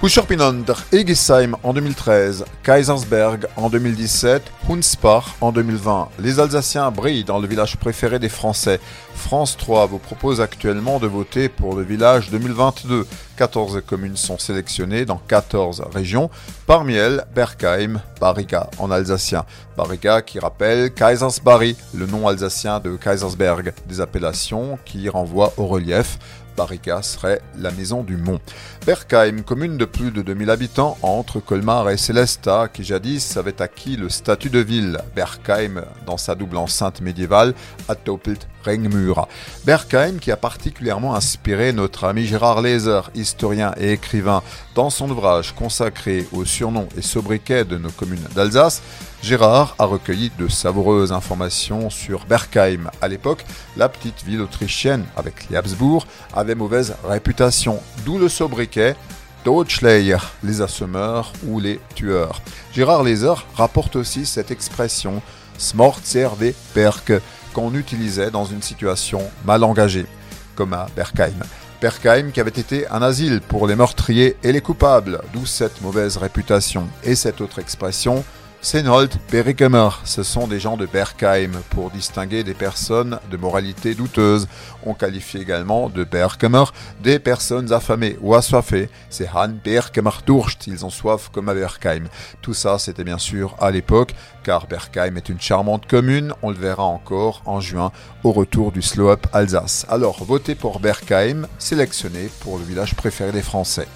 Puscherpinander, Egisheim en 2013, Kaisersberg en 2017, Hunspach en 2020. Les Alsaciens brillent dans le village préféré des Français. France 3 vous propose actuellement de voter pour le village 2022. 14 communes sont sélectionnées dans 14 régions. Parmi elles, Berkheim, Bariga en alsacien. Bariga qui rappelle Kaisersbari, le nom alsacien de Kaisersberg, des appellations qui renvoient au relief. Bariga serait la maison du Mont. Berkheim, commune de plus de 2000 habitants entre Colmar et Célestat, qui jadis avait acquis le statut de ville. Berkheim, dans sa double enceinte médiévale, à Topelt Ringmura. Berkheim, qui a particulièrement inspiré notre ami Gérard Lézer, historien et écrivain, dans son ouvrage consacré aux surnoms et sobriquets de nos communes d'Alsace, Gérard a recueilli de savoureuses informations sur Berkheim. À l'époque, la petite ville autrichienne, avec les Habsbourg, avait mauvaise réputation, d'où le sobriquet Totschleier, les assommeurs ou les tueurs. Gérard Lézer rapporte aussi cette expression Smortserve Berk qu'on utilisait dans une situation mal engagée, comme à Berkheim. Berkheim qui avait été un asile pour les meurtriers et les coupables, d'où cette mauvaise réputation. Et cette autre expression, Senold Berikemer, ce sont des gens de Berkheim pour distinguer des personnes de moralité douteuse. On qualifie également de Berkemer des personnes affamées ou assoiffées. C'est Han Berkemer Durst, ils ont soif comme à Berkheim. Tout ça, c'était bien sûr à l'époque, car Berkheim est une charmante commune, on le verra encore en juin au retour du Slow Up Alsace. Alors, votez pour Berkheim, sélectionné pour le village préféré des Français.